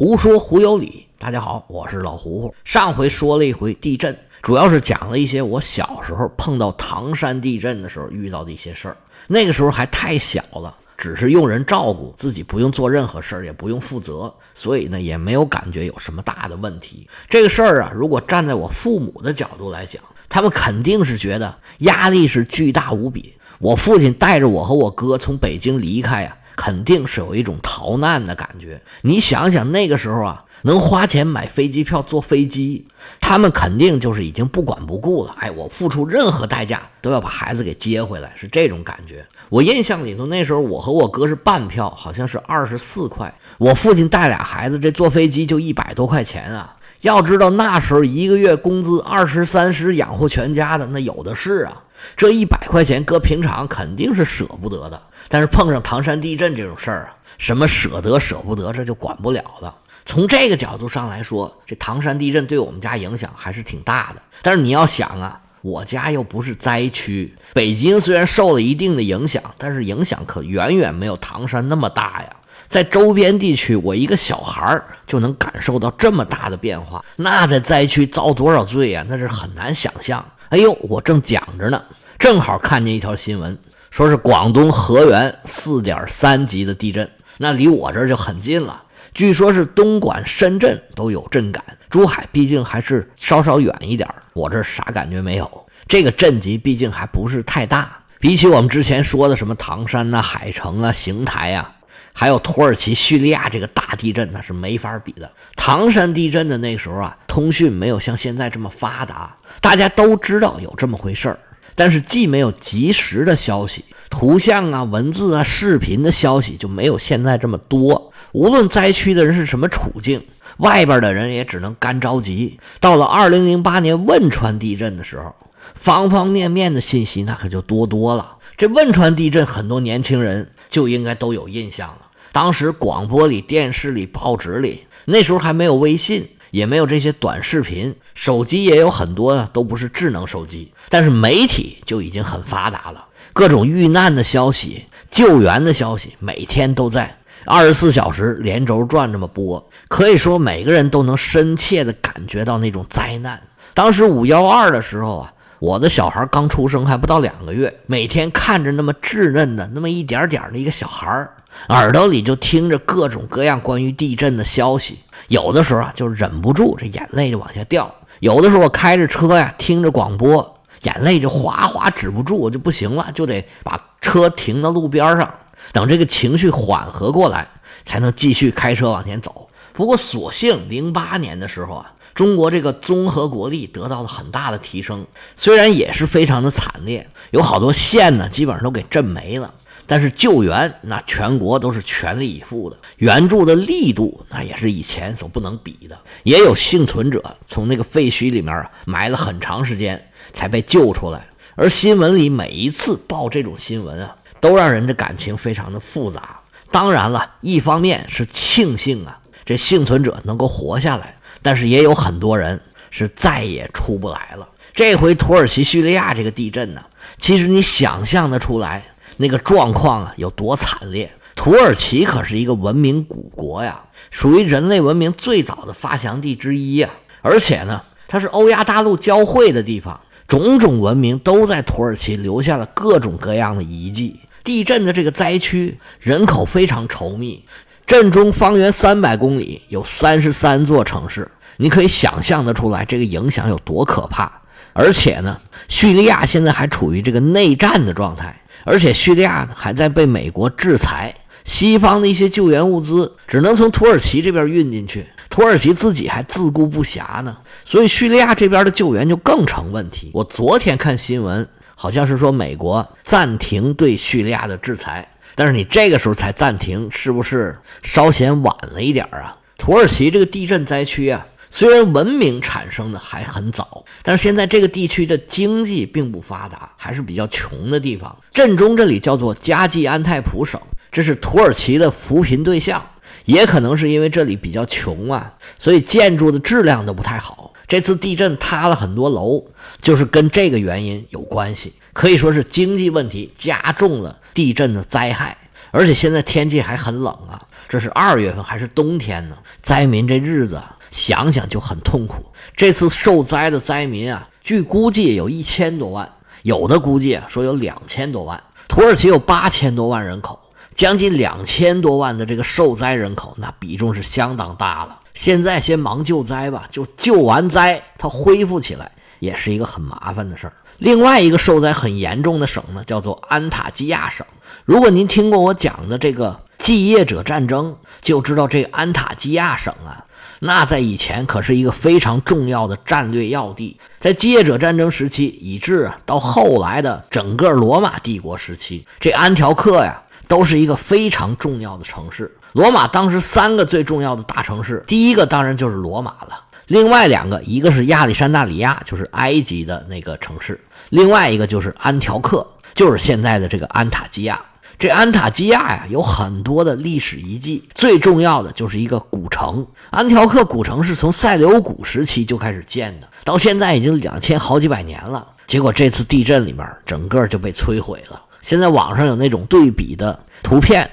胡说胡有理，大家好，我是老胡胡。上回说了一回地震，主要是讲了一些我小时候碰到唐山地震的时候遇到的一些事儿。那个时候还太小了，只是用人照顾，自己不用做任何事儿，也不用负责，所以呢也没有感觉有什么大的问题。这个事儿啊，如果站在我父母的角度来讲，他们肯定是觉得压力是巨大无比。我父亲带着我和我哥从北京离开呀。肯定是有一种逃难的感觉。你想想那个时候啊，能花钱买飞机票坐飞机，他们肯定就是已经不管不顾了。哎，我付出任何代价都要把孩子给接回来，是这种感觉。我印象里头那时候，我和我哥是半票，好像是二十四块。我父亲带俩孩子，这坐飞机就一百多块钱啊。要知道那时候一个月工资二十三十养活全家的那有的是啊。这一百块钱搁平常肯定是舍不得的。但是碰上唐山地震这种事儿啊，什么舍得舍不得，这就管不了了。从这个角度上来说，这唐山地震对我们家影响还是挺大的。但是你要想啊，我家又不是灾区，北京虽然受了一定的影响，但是影响可远远没有唐山那么大呀。在周边地区，我一个小孩儿就能感受到这么大的变化，那在灾区遭多少罪呀？那是很难想象。哎呦，我正讲着呢，正好看见一条新闻。说是广东河源四点三级的地震，那离我这就很近了。据说是东莞、深圳都有震感，珠海毕竟还是稍稍远一点我这啥感觉没有。这个震级毕竟还不是太大，比起我们之前说的什么唐山呐、海城啊、邢台呀，还有土耳其、叙利亚这个大地震，那是没法比的。唐山地震的那时候啊，通讯没有像现在这么发达，大家都知道有这么回事儿。但是既没有及时的消息，图像啊、文字啊、视频的消息就没有现在这么多。无论灾区的人是什么处境，外边的人也只能干着急。到了二零零八年汶川地震的时候，方方面面的信息那可就多多了。这汶川地震，很多年轻人就应该都有印象了。当时广播里、电视里、报纸里，那时候还没有微信。也没有这些短视频，手机也有很多都不是智能手机，但是媒体就已经很发达了，各种遇难的消息、救援的消息，每天都在二十四小时连轴转这么播，可以说每个人都能深切的感觉到那种灾难。当时五幺二的时候啊，我的小孩刚出生还不到两个月，每天看着那么稚嫩的那么一点点的一个小孩耳朵里就听着各种各样关于地震的消息。有的时候啊，就忍不住这眼泪就往下掉；有的时候我开着车呀，听着广播，眼泪就哗哗止不住，我就不行了，就得把车停到路边上，等这个情绪缓和过来，才能继续开车往前走。不过，所幸零八年的时候啊，中国这个综合国力得到了很大的提升，虽然也是非常的惨烈，有好多县呢，基本上都给震没了。但是救援那全国都是全力以赴的，援助的力度那也是以前所不能比的。也有幸存者从那个废墟里面啊埋了很长时间才被救出来。而新闻里每一次报这种新闻啊，都让人的感情非常的复杂。当然了，一方面是庆幸啊这幸存者能够活下来，但是也有很多人是再也出不来了。这回土耳其叙利亚这个地震呢，其实你想象得出来。那个状况啊有多惨烈？土耳其可是一个文明古国呀，属于人类文明最早的发祥地之一呀。而且呢，它是欧亚大陆交汇的地方，种种文明都在土耳其留下了各种各样的遗迹。地震的这个灾区人口非常稠密，震中方圆三百公里有三十三座城市，你可以想象得出来这个影响有多可怕。而且呢，叙利亚现在还处于这个内战的状态。而且叙利亚呢还在被美国制裁，西方的一些救援物资只能从土耳其这边运进去，土耳其自己还自顾不暇呢，所以叙利亚这边的救援就更成问题。我昨天看新闻，好像是说美国暂停对叙利亚的制裁，但是你这个时候才暂停，是不是稍显晚了一点啊？土耳其这个地震灾区啊。虽然文明产生的还很早，但是现在这个地区的经济并不发达，还是比较穷的地方。震中这里叫做加济安泰普省，这是土耳其的扶贫对象。也可能是因为这里比较穷啊，所以建筑的质量都不太好。这次地震塌了很多楼，就是跟这个原因有关系。可以说是经济问题加重了地震的灾害。而且现在天气还很冷啊，这是二月份还是冬天呢？灾民这日子想想就很痛苦。这次受灾的灾民啊，据估计有一千多万，有的估计说有两千多万。土耳其有八千多万人口，将近两千多万的这个受灾人口，那比重是相当大了。现在先忙救灾吧，就救完灾，它恢复起来也是一个很麻烦的事儿。另外一个受灾很严重的省呢，叫做安塔基亚省。如果您听过我讲的这个继业者战争，就知道这安塔基亚省啊，那在以前可是一个非常重要的战略要地。在继业者战争时期，以至到后来的整个罗马帝国时期，这安条克呀，都是一个非常重要的城市。罗马当时三个最重要的大城市，第一个当然就是罗马了。另外两个，一个是亚历山大里亚，就是埃及的那个城市；另外一个就是安条克，就是现在的这个安塔基亚。这安塔基亚呀，有很多的历史遗迹，最重要的就是一个古城。安条克古城是从塞琉古时期就开始建的，到现在已经两千好几百年了。结果这次地震里面，整个就被摧毁了。现在网上有那种对比的图片，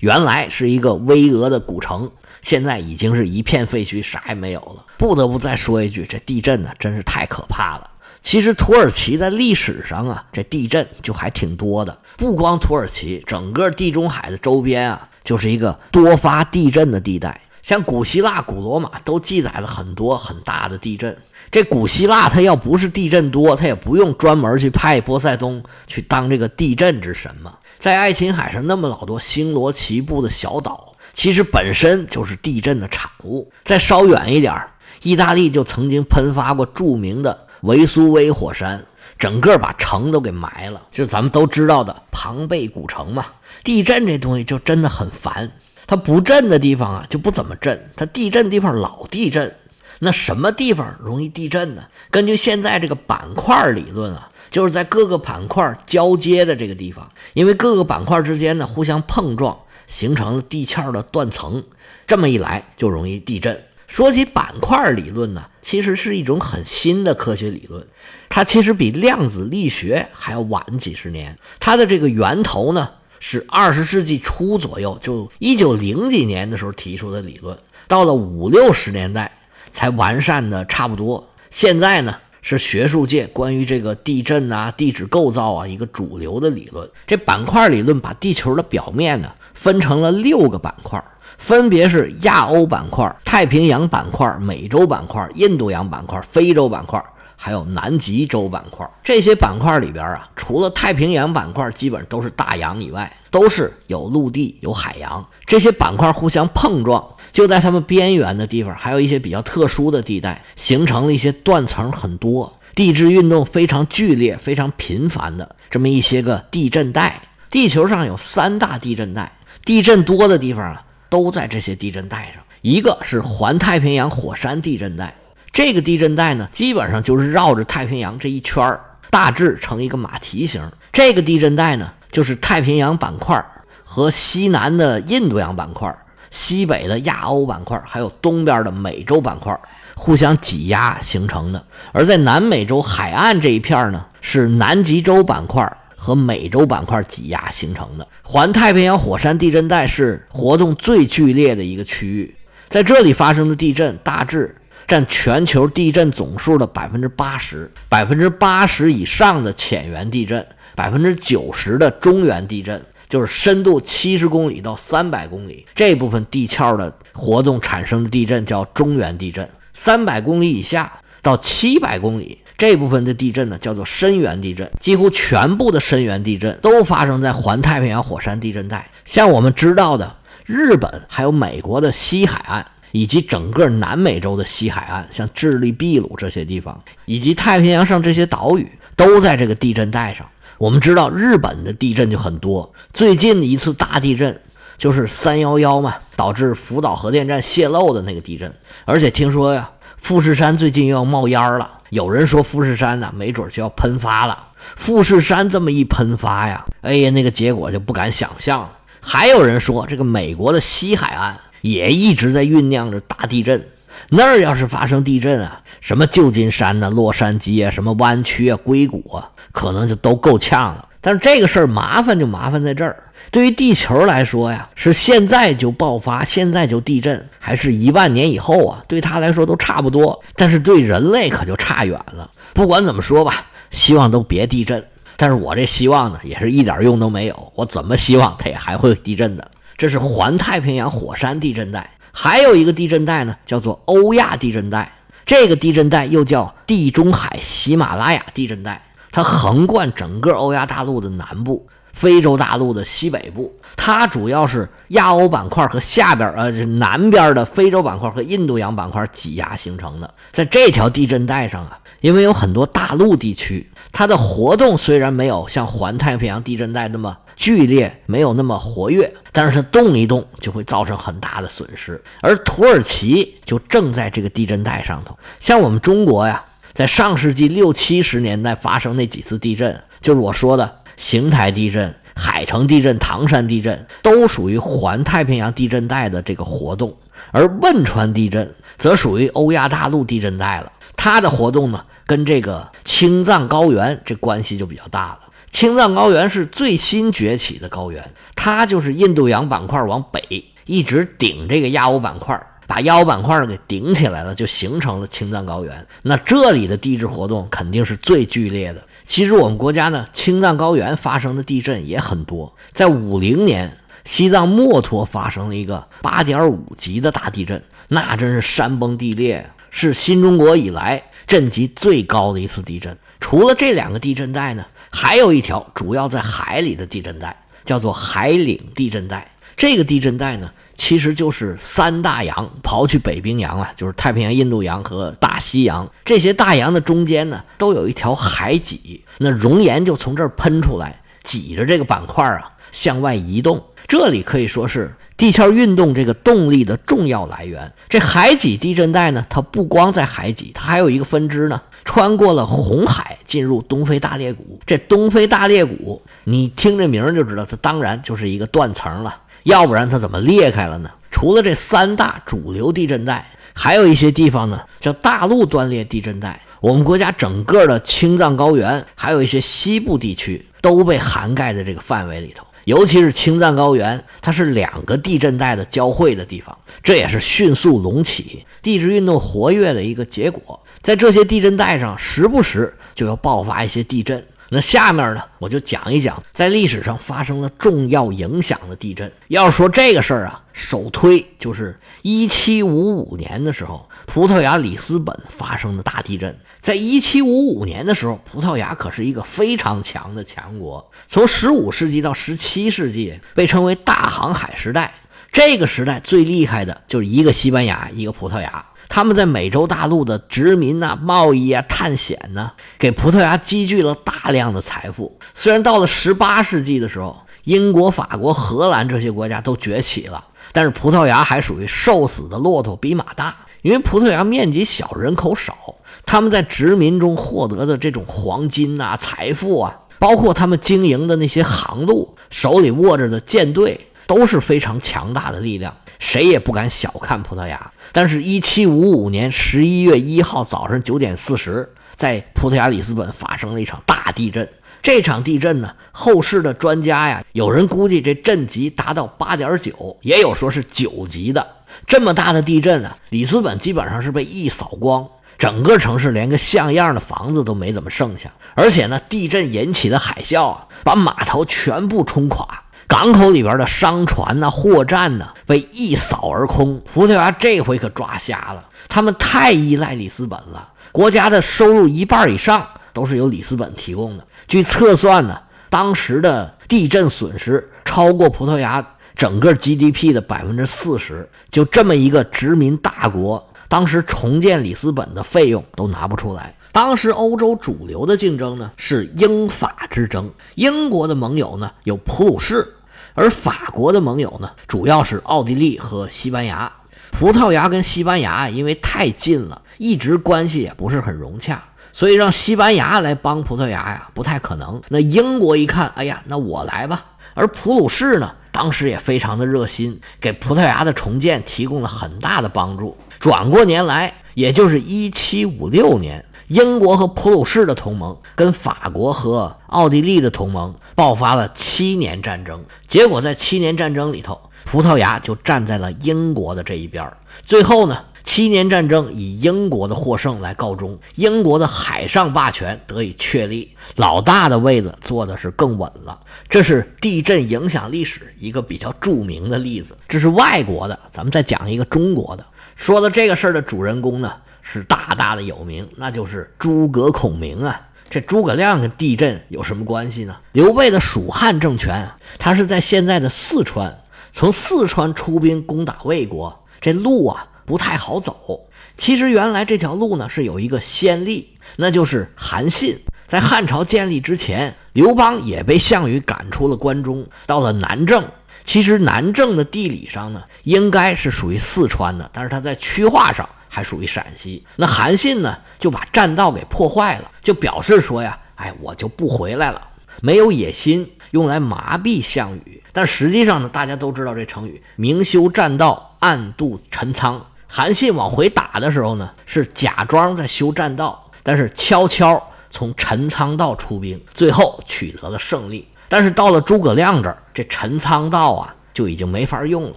原来是一个巍峨的古城。现在已经是一片废墟，啥也没有了。不得不再说一句，这地震呢，真是太可怕了。其实土耳其在历史上啊，这地震就还挺多的。不光土耳其，整个地中海的周边啊，就是一个多发地震的地带。像古希腊、古罗马都记载了很多很大的地震。这古希腊它要不是地震多，它也不用专门去派波塞冬去当这个地震之神嘛。在爱琴海上那么老多星罗棋布的小岛。其实本身就是地震的产物。再稍远一点意大利就曾经喷发过著名的维苏威火山，整个把城都给埋了。就是咱们都知道的庞贝古城嘛。地震这东西就真的很烦，它不震的地方啊就不怎么震，它地震地方老地震。那什么地方容易地震呢？根据现在这个板块理论啊，就是在各个板块交接的这个地方，因为各个板块之间呢互相碰撞。形成了地壳的断层，这么一来就容易地震。说起板块理论呢，其实是一种很新的科学理论，它其实比量子力学还要晚几十年。它的这个源头呢是二十世纪初左右，就一九零几年的时候提出的理论，到了五六十年代才完善的差不多。现在呢是学术界关于这个地震啊、地质构造啊一个主流的理论。这板块理论把地球的表面呢。分成了六个板块，分别是亚欧板块、太平洋板块、美洲板块、印度洋板块、非洲板块，还有南极洲板块。这些板块里边啊，除了太平洋板块基本都是大洋以外，都是有陆地、有海洋。这些板块互相碰撞，就在它们边缘的地方，还有一些比较特殊的地带，形成了一些断层很多、地质运动非常剧烈、非常频繁的这么一些个地震带。地球上有三大地震带。地震多的地方啊，都在这些地震带上。一个是环太平洋火山地震带，这个地震带呢，基本上就是绕着太平洋这一圈儿，大致成一个马蹄形。这个地震带呢，就是太平洋板块和西南的印度洋板块、西北的亚欧板块，还有东边的美洲板块互相挤压形成的。而在南美洲海岸这一片呢，是南极洲板块。和美洲板块挤压形成的环太平洋火山地震带是活动最剧烈的一个区域，在这里发生的地震大致占全球地震总数的百分之八十，百分之八十以上的浅源地震，百分之九十的中源地震，就是深度七十公里到三百公里这部分地壳的活动产生的地震叫中源地震，三百公里以下到七百公里。这部分的地震呢，叫做深源地震。几乎全部的深源地震都发生在环太平洋火山地震带。像我们知道的，日本还有美国的西海岸，以及整个南美洲的西海岸，像智利、秘鲁这些地方，以及太平洋上这些岛屿，都在这个地震带上。我们知道，日本的地震就很多。最近的一次大地震就是三幺幺嘛，导致福岛核电站泄漏的那个地震。而且听说呀，富士山最近又要冒烟了。有人说富士山呢，没准就要喷发了。富士山这么一喷发呀，哎呀，那个结果就不敢想象了。还有人说，这个美国的西海岸也一直在酝酿着大地震。那儿要是发生地震啊，什么旧金山呐、洛杉矶啊、什么湾区啊、硅谷啊，可能就都够呛了。但是这个事儿麻烦就麻烦在这儿，对于地球来说呀，是现在就爆发，现在就地震，还是一万年以后啊？对他来说都差不多，但是对人类可就差远了。不管怎么说吧，希望都别地震。但是我这希望呢，也是一点用都没有。我怎么希望它也还会地震的？这是环太平洋火山地震带，还有一个地震带呢，叫做欧亚地震带。这个地震带又叫地中海喜马拉雅地震带。它横贯整个欧亚大陆的南部，非洲大陆的西北部。它主要是亚欧板块和下边呃南边的非洲板块和印度洋板块挤压形成的。在这条地震带上啊，因为有很多大陆地区，它的活动虽然没有像环太平洋地震带那么剧烈，没有那么活跃，但是它动一动就会造成很大的损失。而土耳其就正在这个地震带上头，像我们中国呀。在上世纪六七十年代发生那几次地震，就是我说的邢台地震、海城地震、唐山地震，都属于环太平洋地震带的这个活动。而汶川地震则属于欧亚大陆地震带了，它的活动呢，跟这个青藏高原这关系就比较大了。青藏高原是最新崛起的高原，它就是印度洋板块往北一直顶这个亚欧板块。把亚欧板块给顶起来了，就形成了青藏高原。那这里的地质活动肯定是最剧烈的。其实我们国家呢，青藏高原发生的地震也很多。在五零年，西藏墨脱发生了一个八点五级的大地震，那真是山崩地裂，是新中国以来震级最高的一次地震。除了这两个地震带呢，还有一条主要在海里的地震带，叫做海岭地震带。这个地震带呢。其实就是三大洋，刨去北冰洋啊，就是太平洋、印度洋和大西洋这些大洋的中间呢，都有一条海脊，那熔岩就从这儿喷出来，挤着这个板块啊向外移动。这里可以说是地壳运动这个动力的重要来源。这海脊地震带呢，它不光在海脊，它还有一个分支呢，穿过了红海，进入东非大裂谷。这东非大裂谷，你听这名就知道，它当然就是一个断层了。要不然它怎么裂开了呢？除了这三大主流地震带，还有一些地方呢，叫大陆断裂地震带。我们国家整个的青藏高原，还有一些西部地区都被涵盖在这个范围里头。尤其是青藏高原，它是两个地震带的交汇的地方，这也是迅速隆起、地质运动活跃的一个结果。在这些地震带上，时不时就要爆发一些地震。那下面呢，我就讲一讲在历史上发生了重要影响的地震。要说这个事儿啊，首推就是一七五五年的时候，葡萄牙里斯本发生的大地震。在一七五五年的时候，葡萄牙可是一个非常强的强国，从十五世纪到十七世纪被称为大航海时代。这个时代最厉害的就是一个西班牙，一个葡萄牙。他们在美洲大陆的殖民呐、贸易啊、探险呐，给葡萄牙积聚了大量的财富。虽然到了十八世纪的时候，英国、法国、荷兰这些国家都崛起了，但是葡萄牙还属于瘦死的骆驼比马大。因为葡萄牙面积小，人口少，他们在殖民中获得的这种黄金呐、财富啊，包括他们经营的那些航路，手里握着的舰队，都是非常强大的力量。谁也不敢小看葡萄牙。但是，一七五五年十一月一号早上九点四十，在葡萄牙里斯本发生了一场大地震。这场地震呢，后世的专家呀，有人估计这震级达到八点九，也有说是九级的。这么大的地震啊，里斯本基本上是被一扫光，整个城市连个像样的房子都没怎么剩下。而且呢，地震引起的海啸啊，把码头全部冲垮。港口里边的商船呐、货站呐，被一扫而空。葡萄牙这回可抓瞎了，他们太依赖里斯本了。国家的收入一半以上都是由里斯本提供的。据测算呢，当时的地震损失超过葡萄牙整个 GDP 的百分之四十。就这么一个殖民大国，当时重建里斯本的费用都拿不出来。当时欧洲主流的竞争呢是英法之争，英国的盟友呢有普鲁士。而法国的盟友呢，主要是奥地利和西班牙。葡萄牙跟西班牙因为太近了，一直关系也不是很融洽，所以让西班牙来帮葡萄牙呀，不太可能。那英国一看，哎呀，那我来吧。而普鲁士呢，当时也非常的热心，给葡萄牙的重建提供了很大的帮助。转过年来，也就是一七五六年，英国和普鲁士的同盟跟法国和奥地利的同盟爆发了七年战争，结果在七年战争里头，葡萄牙就站在了英国的这一边。最后呢，七年战争以英国的获胜来告终，英国的海上霸权得以确立，老大的位子坐的是更稳了。这是地震影响历史一个比较著名的例子。这是外国的，咱们再讲一个中国的。说到这个事儿的主人公呢？是大大的有名，那就是诸葛孔明啊。这诸葛亮跟地震有什么关系呢？刘备的蜀汉政权，他是在现在的四川，从四川出兵攻打魏国，这路啊不太好走。其实原来这条路呢是有一个先例，那就是韩信在汉朝建立之前，刘邦也被项羽赶出了关中，到了南郑。其实南郑的地理上呢，应该是属于四川的，但是他在区划上。还属于陕西，那韩信呢就把栈道给破坏了，就表示说呀，哎，我就不回来了，没有野心，用来麻痹项羽。但实际上呢，大家都知道这成语“明修栈道，暗度陈仓”。韩信往回打的时候呢，是假装在修栈道，但是悄悄从陈仓道出兵，最后取得了胜利。但是到了诸葛亮这儿，这陈仓道啊就已经没法用了，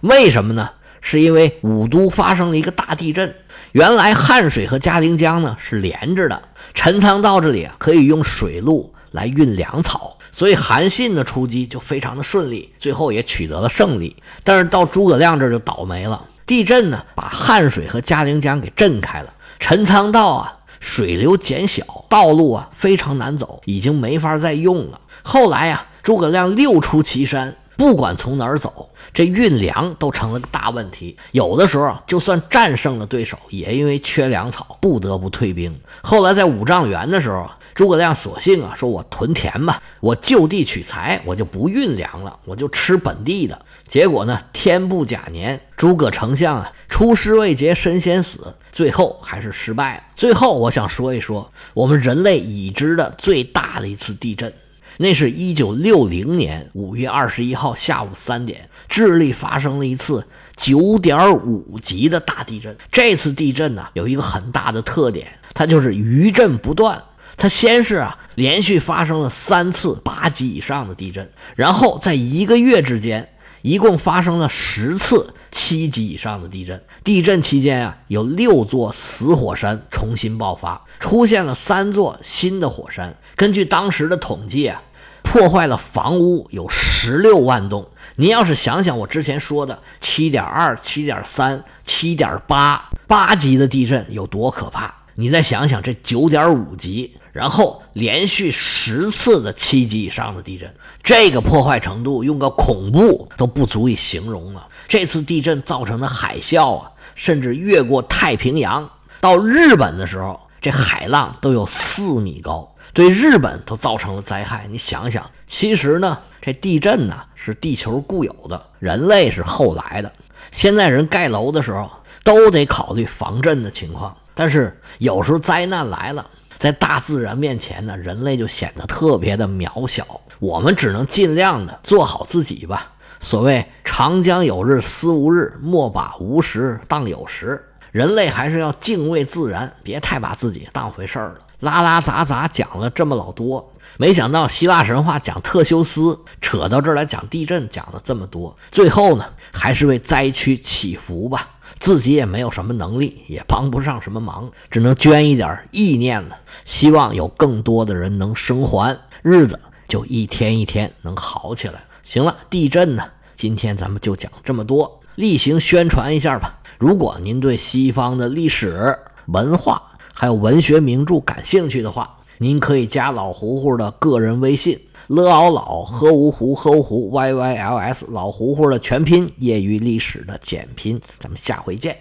为什么呢？是因为武都发生了一个大地震，原来汉水和嘉陵江呢是连着的，陈仓道这里啊可以用水路来运粮草，所以韩信的出击就非常的顺利，最后也取得了胜利。但是到诸葛亮这就倒霉了，地震呢把汉水和嘉陵江给震开了，陈仓道啊水流减小，道路啊非常难走，已经没法再用了。后来呀，诸葛亮六出祁山。不管从哪儿走，这运粮都成了个大问题。有的时候，就算战胜了对手，也因为缺粮草，不得不退兵。后来在五丈原的时候，诸葛亮索性啊，说我屯田吧，我就地取材，我就不运粮了，我就吃本地的。结果呢，天不假年，诸葛丞相啊，出师未捷身先死，最后还是失败了。最后，我想说一说我们人类已知的最大的一次地震。那是一九六零年五月二十一号下午三点，智利发生了一次九点五级的大地震。这次地震呢，有一个很大的特点，它就是余震不断。它先是啊，连续发生了三次八级以上的地震，然后在一个月之间，一共发生了十次七级以上的地震。地震期间啊，有六座死火山重新爆发，出现了三座新的火山。根据当时的统计啊。破坏了房屋有十六万栋。您要是想想我之前说的七点二、七点三、七点八八级的地震有多可怕，你再想想这九点五级，然后连续十次的七级以上的地震，这个破坏程度用个恐怖都不足以形容了。这次地震造成的海啸啊，甚至越过太平洋到日本的时候，这海浪都有四米高。对日本都造成了灾害，你想想，其实呢，这地震呢是地球固有的，人类是后来的。现在人盖楼的时候都得考虑防震的情况，但是有时候灾难来了，在大自然面前呢，人类就显得特别的渺小。我们只能尽量的做好自己吧。所谓“长江有日思无日，莫把无时当有时”，人类还是要敬畏自然，别太把自己当回事儿了。拉拉杂杂讲了这么老多，没想到希腊神话讲特修斯，扯到这儿来讲地震，讲了这么多。最后呢，还是为灾区祈福吧。自己也没有什么能力，也帮不上什么忙，只能捐一点意念了。希望有更多的人能生还，日子就一天一天能好起来。行了，地震呢，今天咱们就讲这么多，例行宣传一下吧。如果您对西方的历史文化，还有文学名著感兴趣的话，您可以加老胡胡的个人微信 l a o 老 h u 湖喝芜湖 y y l s 老胡胡的全拼，业余历史的简拼。咱们下回见。